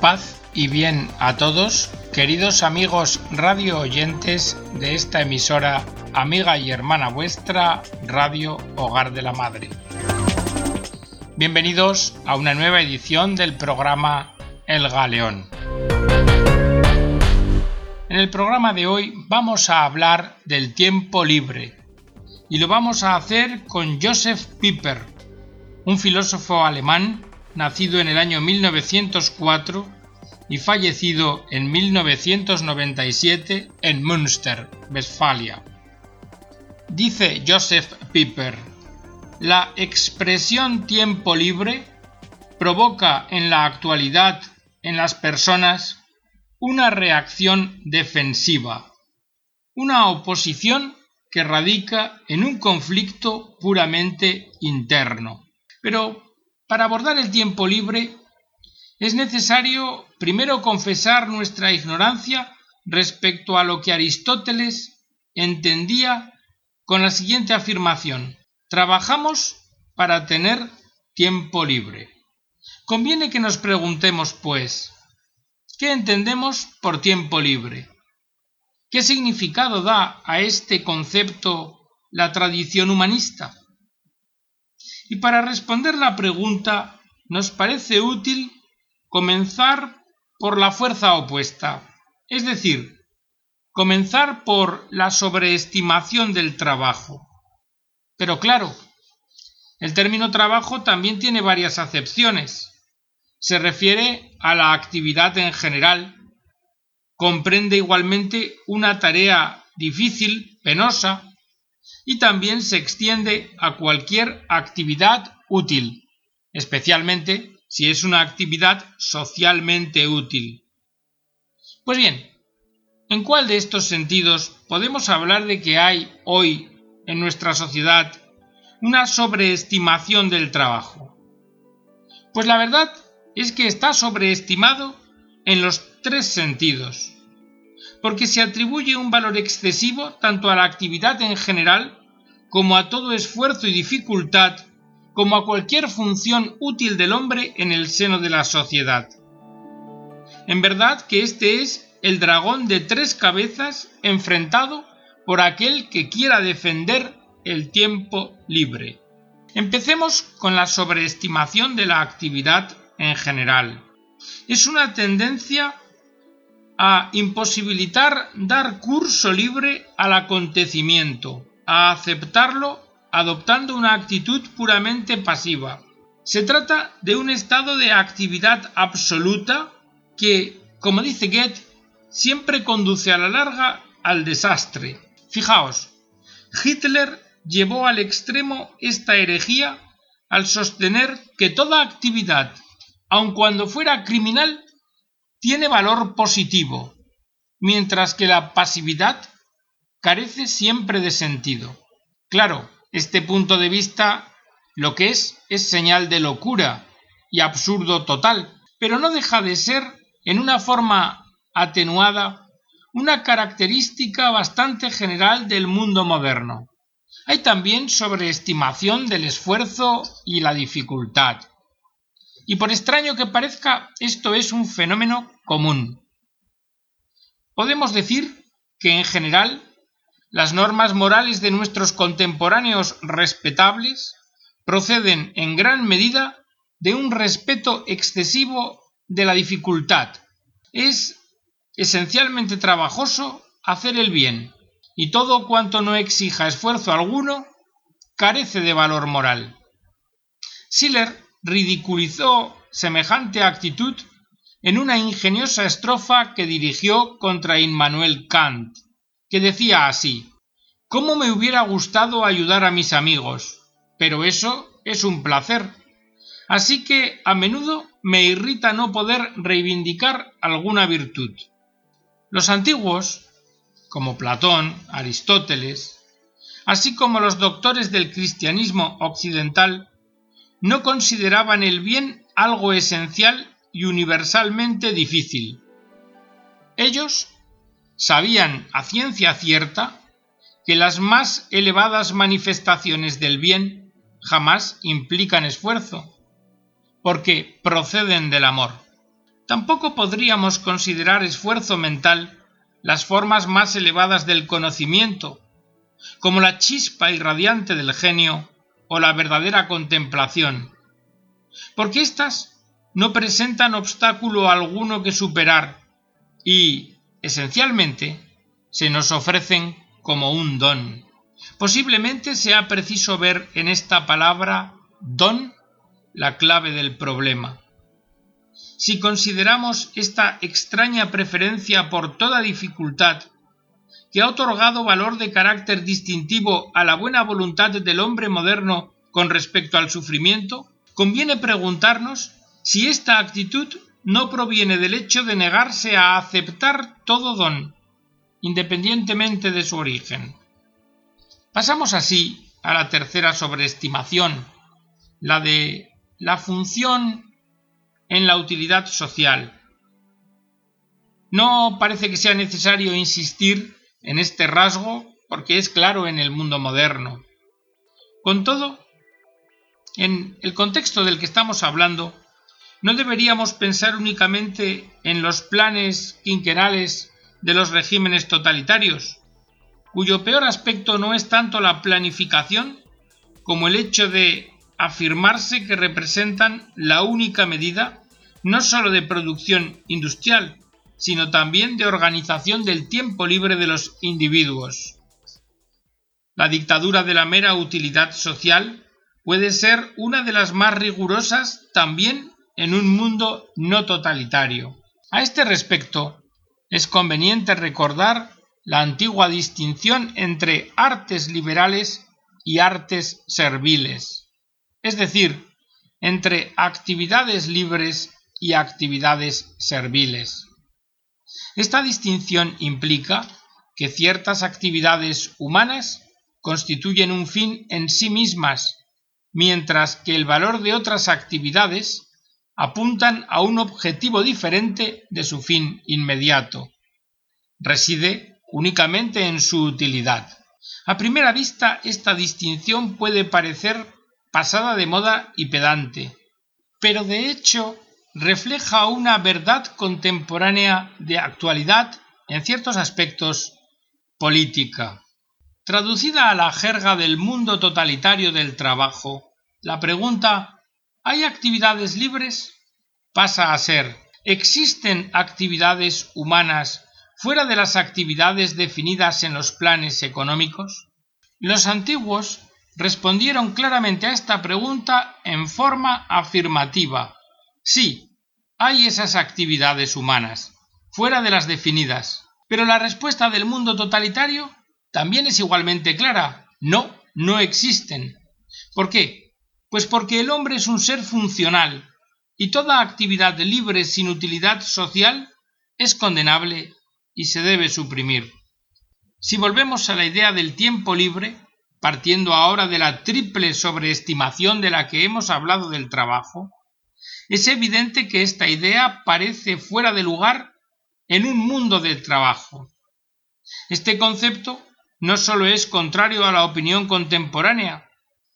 Paz y bien a todos, queridos amigos radio oyentes de esta emisora, amiga y hermana vuestra, Radio Hogar de la Madre. Bienvenidos a una nueva edición del programa El Galeón. En el programa de hoy vamos a hablar del tiempo libre y lo vamos a hacer con Joseph Piper, un filósofo alemán nacido en el año 1904 y fallecido en 1997 en Münster, Westfalia. Dice Joseph Piper, la expresión tiempo libre provoca en la actualidad en las personas una reacción defensiva, una oposición que radica en un conflicto puramente interno. Pero para abordar el tiempo libre es necesario primero confesar nuestra ignorancia respecto a lo que Aristóteles entendía con la siguiente afirmación. Trabajamos para tener tiempo libre. Conviene que nos preguntemos, pues, ¿qué entendemos por tiempo libre? ¿Qué significado da a este concepto la tradición humanista? Y para responder la pregunta, nos parece útil comenzar por la fuerza opuesta, es decir, comenzar por la sobreestimación del trabajo. Pero claro, el término trabajo también tiene varias acepciones. Se refiere a la actividad en general, comprende igualmente una tarea difícil, penosa, y también se extiende a cualquier actividad útil, especialmente si es una actividad socialmente útil. Pues bien, ¿en cuál de estos sentidos podemos hablar de que hay hoy en nuestra sociedad una sobreestimación del trabajo? Pues la verdad es que está sobreestimado en los tres sentidos, porque se atribuye un valor excesivo tanto a la actividad en general como a todo esfuerzo y dificultad como a cualquier función útil del hombre en el seno de la sociedad. En verdad que este es el dragón de tres cabezas enfrentado por aquel que quiera defender el tiempo libre. Empecemos con la sobreestimación de la actividad en general. Es una tendencia a imposibilitar dar curso libre al acontecimiento, a aceptarlo adoptando una actitud puramente pasiva. Se trata de un estado de actividad absoluta que, como dice Goethe, siempre conduce a la larga al desastre. Fijaos, Hitler llevó al extremo esta herejía al sostener que toda actividad, aun cuando fuera criminal, tiene valor positivo, mientras que la pasividad carece siempre de sentido. Claro, este punto de vista lo que es es señal de locura y absurdo total, pero no deja de ser, en una forma atenuada, una característica bastante general del mundo moderno. Hay también sobreestimación del esfuerzo y la dificultad. Y por extraño que parezca, esto es un fenómeno común. Podemos decir que en general las normas morales de nuestros contemporáneos respetables proceden en gran medida de un respeto excesivo de la dificultad. Es esencialmente trabajoso hacer el bien, y todo cuanto no exija esfuerzo alguno carece de valor moral. Schiller ridiculizó semejante actitud en una ingeniosa estrofa que dirigió contra Immanuel Kant que decía así ¿Cómo me hubiera gustado ayudar a mis amigos? Pero eso es un placer. Así que a menudo me irrita no poder reivindicar alguna virtud. Los antiguos, como Platón, Aristóteles, así como los doctores del cristianismo occidental, no consideraban el bien algo esencial y universalmente difícil. Ellos sabían a ciencia cierta que las más elevadas manifestaciones del bien jamás implican esfuerzo, porque proceden del amor. Tampoco podríamos considerar esfuerzo mental las formas más elevadas del conocimiento, como la chispa irradiante del genio o la verdadera contemplación, porque éstas no presentan obstáculo alguno que superar y, esencialmente, se nos ofrecen como un don. Posiblemente sea preciso ver en esta palabra don la clave del problema. Si consideramos esta extraña preferencia por toda dificultad que ha otorgado valor de carácter distintivo a la buena voluntad del hombre moderno con respecto al sufrimiento, conviene preguntarnos si esta actitud no proviene del hecho de negarse a aceptar todo don, independientemente de su origen. Pasamos así a la tercera sobreestimación, la de la función en la utilidad social. No parece que sea necesario insistir en este rasgo porque es claro en el mundo moderno. Con todo, en el contexto del que estamos hablando, no deberíamos pensar únicamente en los planes quinquenales de los regímenes totalitarios, cuyo peor aspecto no es tanto la planificación como el hecho de afirmarse que representan la única medida no sólo de producción industrial, sino también de organización del tiempo libre de los individuos. La dictadura de la mera utilidad social puede ser una de las más rigurosas también en un mundo no totalitario. A este respecto, es conveniente recordar la antigua distinción entre artes liberales y artes serviles, es decir, entre actividades libres y actividades serviles. Esta distinción implica que ciertas actividades humanas constituyen un fin en sí mismas, mientras que el valor de otras actividades apuntan a un objetivo diferente de su fin inmediato. Reside únicamente en su utilidad. A primera vista esta distinción puede parecer pasada de moda y pedante, pero de hecho refleja una verdad contemporánea de actualidad en ciertos aspectos política. Traducida a la jerga del mundo totalitario del trabajo, la pregunta ¿Hay actividades libres? pasa a ser ¿existen actividades humanas fuera de las actividades definidas en los planes económicos? Los antiguos respondieron claramente a esta pregunta en forma afirmativa. Sí, hay esas actividades humanas, fuera de las definidas. Pero la respuesta del mundo totalitario también es igualmente clara. No, no existen. ¿Por qué? Pues porque el hombre es un ser funcional y toda actividad libre sin utilidad social es condenable y se debe suprimir. Si volvemos a la idea del tiempo libre, partiendo ahora de la triple sobreestimación de la que hemos hablado del trabajo, es evidente que esta idea parece fuera de lugar en un mundo del trabajo. Este concepto no sólo es contrario a la opinión contemporánea,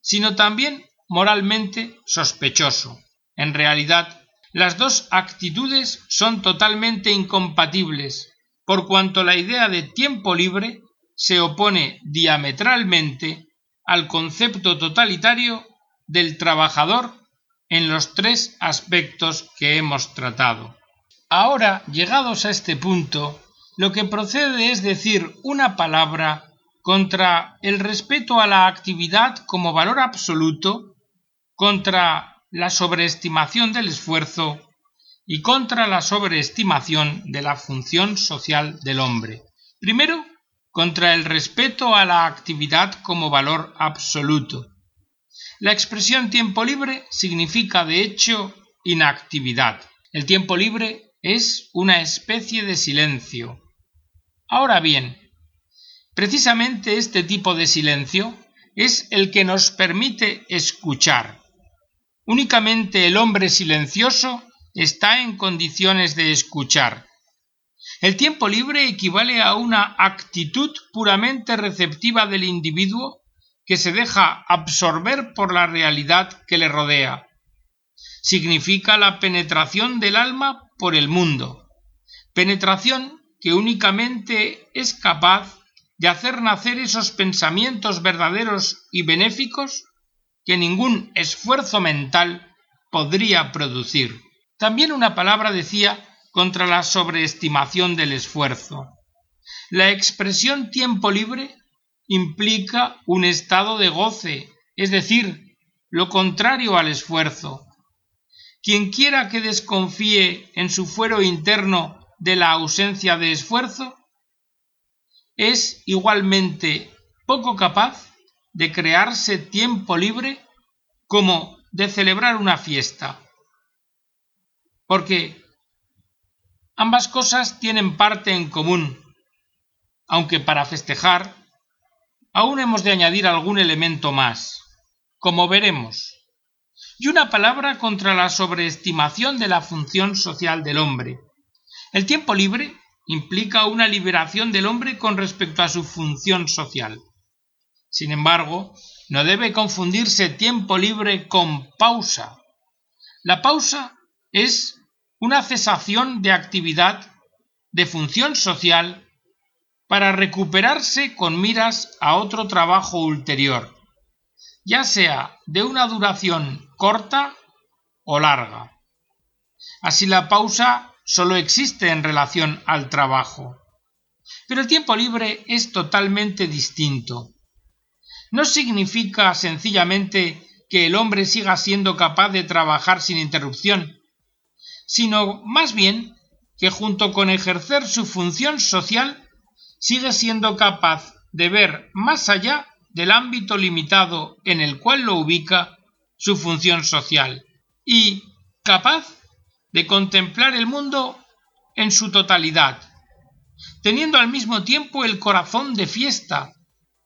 sino también moralmente sospechoso. En realidad, las dos actitudes son totalmente incompatibles, por cuanto la idea de tiempo libre se opone diametralmente al concepto totalitario del trabajador en los tres aspectos que hemos tratado. Ahora, llegados a este punto, lo que procede es decir una palabra contra el respeto a la actividad como valor absoluto contra la sobreestimación del esfuerzo y contra la sobreestimación de la función social del hombre. Primero, contra el respeto a la actividad como valor absoluto. La expresión tiempo libre significa de hecho inactividad. El tiempo libre es una especie de silencio. Ahora bien, precisamente este tipo de silencio es el que nos permite escuchar, Únicamente el hombre silencioso está en condiciones de escuchar. El tiempo libre equivale a una actitud puramente receptiva del individuo que se deja absorber por la realidad que le rodea. Significa la penetración del alma por el mundo, penetración que únicamente es capaz de hacer nacer esos pensamientos verdaderos y benéficos que ningún esfuerzo mental podría producir. También una palabra decía contra la sobreestimación del esfuerzo. La expresión tiempo libre implica un estado de goce, es decir, lo contrario al esfuerzo. Quien quiera que desconfíe en su fuero interno de la ausencia de esfuerzo, es igualmente poco capaz de crearse tiempo libre como de celebrar una fiesta. Porque ambas cosas tienen parte en común, aunque para festejar aún hemos de añadir algún elemento más, como veremos, y una palabra contra la sobreestimación de la función social del hombre. El tiempo libre implica una liberación del hombre con respecto a su función social. Sin embargo, no debe confundirse tiempo libre con pausa. La pausa es una cesación de actividad de función social para recuperarse con miras a otro trabajo ulterior, ya sea de una duración corta o larga. Así la pausa solo existe en relación al trabajo. Pero el tiempo libre es totalmente distinto. No significa sencillamente que el hombre siga siendo capaz de trabajar sin interrupción, sino más bien que junto con ejercer su función social sigue siendo capaz de ver más allá del ámbito limitado en el cual lo ubica su función social y capaz de contemplar el mundo en su totalidad, teniendo al mismo tiempo el corazón de fiesta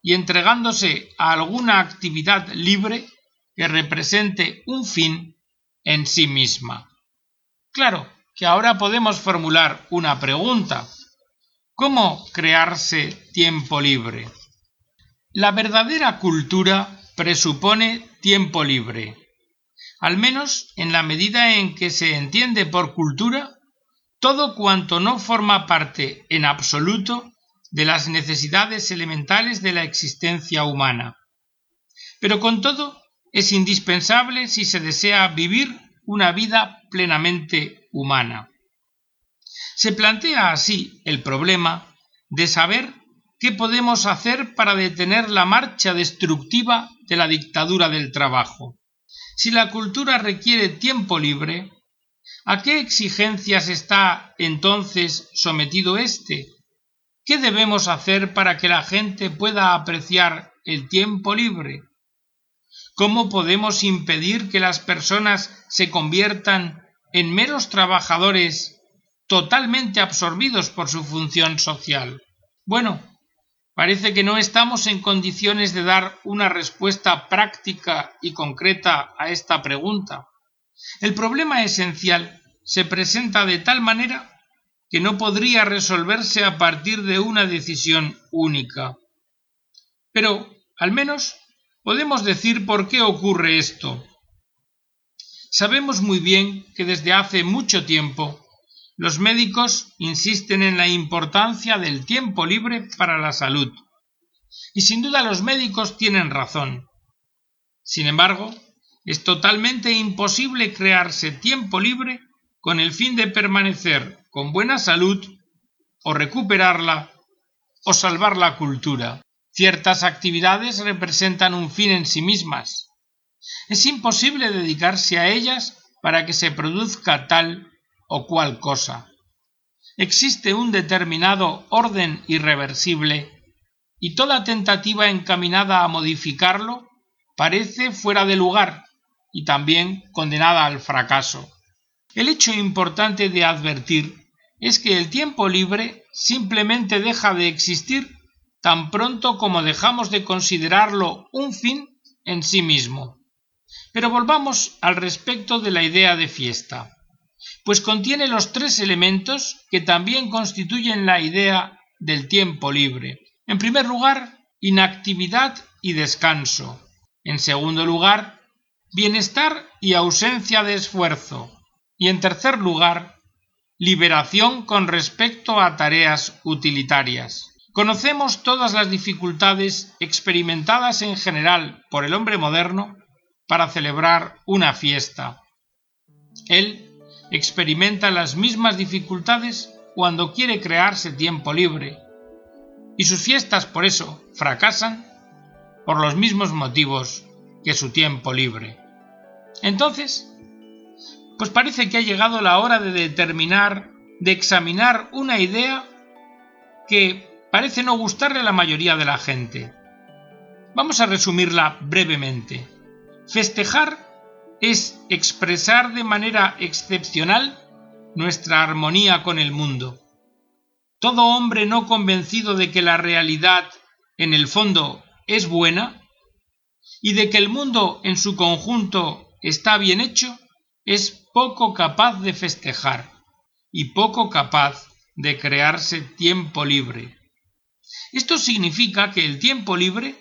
y entregándose a alguna actividad libre que represente un fin en sí misma. Claro que ahora podemos formular una pregunta. ¿Cómo crearse tiempo libre? La verdadera cultura presupone tiempo libre al menos en la medida en que se entiende por cultura todo cuanto no forma parte en absoluto de las necesidades elementales de la existencia humana. Pero con todo es indispensable si se desea vivir una vida plenamente humana. Se plantea así el problema de saber qué podemos hacer para detener la marcha destructiva de la dictadura del trabajo. Si la cultura requiere tiempo libre, ¿a qué exigencias está entonces sometido éste? ¿Qué debemos hacer para que la gente pueda apreciar el tiempo libre? ¿Cómo podemos impedir que las personas se conviertan en meros trabajadores totalmente absorbidos por su función social? Bueno, Parece que no estamos en condiciones de dar una respuesta práctica y concreta a esta pregunta. El problema esencial se presenta de tal manera que no podría resolverse a partir de una decisión única. Pero, al menos, podemos decir por qué ocurre esto. Sabemos muy bien que desde hace mucho tiempo los médicos insisten en la importancia del tiempo libre para la salud. Y sin duda los médicos tienen razón. Sin embargo, es totalmente imposible crearse tiempo libre con el fin de permanecer con buena salud o recuperarla o salvar la cultura. Ciertas actividades representan un fin en sí mismas. Es imposible dedicarse a ellas para que se produzca tal o cual cosa. Existe un determinado orden irreversible y toda tentativa encaminada a modificarlo parece fuera de lugar y también condenada al fracaso. El hecho importante de advertir es que el tiempo libre simplemente deja de existir tan pronto como dejamos de considerarlo un fin en sí mismo. Pero volvamos al respecto de la idea de fiesta pues contiene los tres elementos que también constituyen la idea del tiempo libre. En primer lugar, inactividad y descanso. En segundo lugar, bienestar y ausencia de esfuerzo. Y en tercer lugar, liberación con respecto a tareas utilitarias. Conocemos todas las dificultades experimentadas en general por el hombre moderno para celebrar una fiesta. Él experimenta las mismas dificultades cuando quiere crearse tiempo libre, y sus fiestas por eso fracasan por los mismos motivos que su tiempo libre. Entonces, pues parece que ha llegado la hora de determinar, de examinar una idea que parece no gustarle a la mayoría de la gente. Vamos a resumirla brevemente. Festejar es expresar de manera excepcional nuestra armonía con el mundo. Todo hombre no convencido de que la realidad, en el fondo, es buena y de que el mundo en su conjunto está bien hecho, es poco capaz de festejar y poco capaz de crearse tiempo libre. Esto significa que el tiempo libre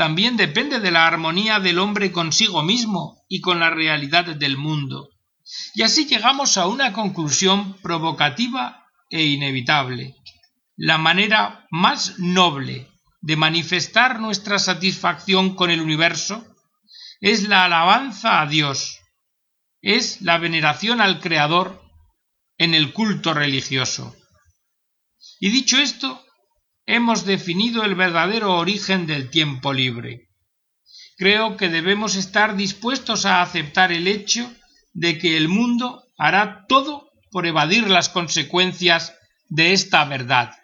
también depende de la armonía del hombre consigo mismo y con la realidad del mundo. Y así llegamos a una conclusión provocativa e inevitable. La manera más noble de manifestar nuestra satisfacción con el universo es la alabanza a Dios, es la veneración al Creador en el culto religioso. Y dicho esto, hemos definido el verdadero origen del tiempo libre. Creo que debemos estar dispuestos a aceptar el hecho de que el mundo hará todo por evadir las consecuencias de esta verdad,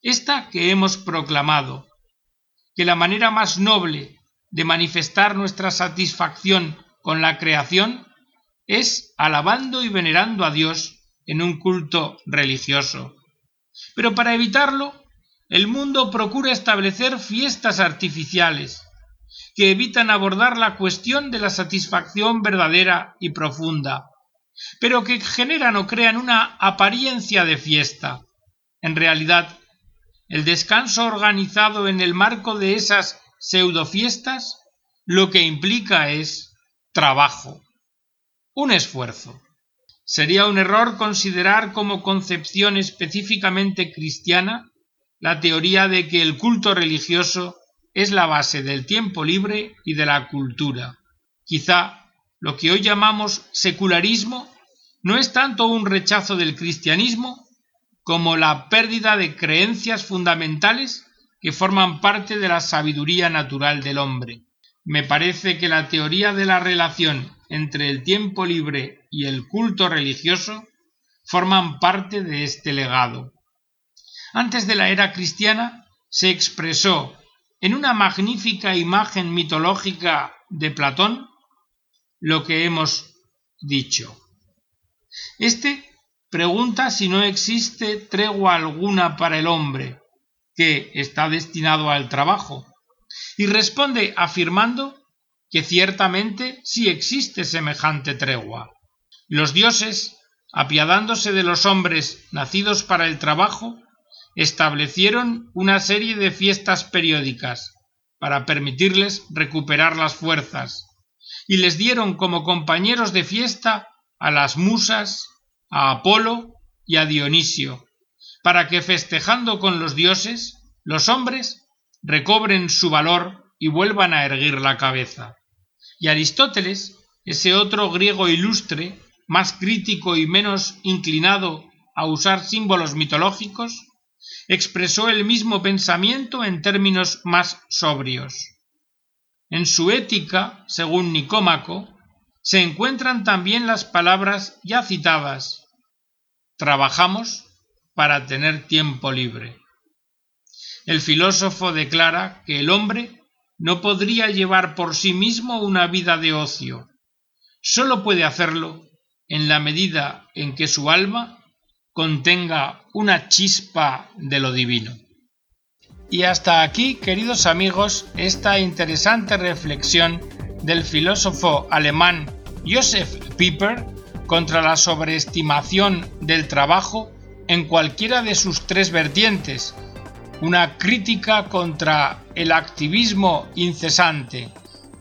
esta que hemos proclamado, que la manera más noble de manifestar nuestra satisfacción con la creación es alabando y venerando a Dios en un culto religioso. Pero para evitarlo, el mundo procura establecer fiestas artificiales que evitan abordar la cuestión de la satisfacción verdadera y profunda, pero que generan o crean una apariencia de fiesta. En realidad, el descanso organizado en el marco de esas pseudofiestas lo que implica es trabajo un esfuerzo. Sería un error considerar como concepción específicamente cristiana la teoría de que el culto religioso es la base del tiempo libre y de la cultura. Quizá lo que hoy llamamos secularismo no es tanto un rechazo del cristianismo como la pérdida de creencias fundamentales que forman parte de la sabiduría natural del hombre. Me parece que la teoría de la relación entre el tiempo libre y el culto religioso forman parte de este legado. Antes de la era cristiana se expresó en una magnífica imagen mitológica de Platón lo que hemos dicho. Este pregunta si no existe tregua alguna para el hombre, que está destinado al trabajo, y responde afirmando que ciertamente sí existe semejante tregua. Los dioses, apiadándose de los hombres nacidos para el trabajo, establecieron una serie de fiestas periódicas para permitirles recuperar las fuerzas, y les dieron como compañeros de fiesta a las musas, a Apolo y a Dionisio, para que festejando con los dioses, los hombres recobren su valor y vuelvan a erguir la cabeza. Y Aristóteles, ese otro griego ilustre, más crítico y menos inclinado a usar símbolos mitológicos, expresó el mismo pensamiento en términos más sobrios. En su ética, según Nicómaco, se encuentran también las palabras ya citadas Trabajamos para tener tiempo libre. El filósofo declara que el hombre no podría llevar por sí mismo una vida de ocio. Sólo puede hacerlo en la medida en que su alma contenga una chispa de lo divino. Y hasta aquí, queridos amigos, esta interesante reflexión del filósofo alemán Joseph Pieper contra la sobreestimación del trabajo en cualquiera de sus tres vertientes, una crítica contra el activismo incesante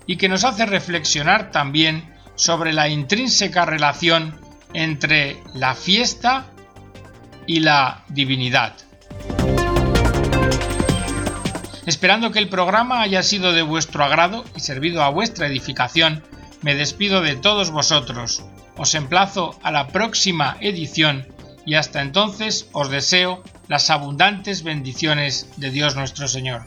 y que nos hace reflexionar también sobre la intrínseca relación entre la fiesta y la divinidad. Esperando que el programa haya sido de vuestro agrado y servido a vuestra edificación, me despido de todos vosotros. Os emplazo a la próxima edición y hasta entonces os deseo las abundantes bendiciones de Dios nuestro Señor.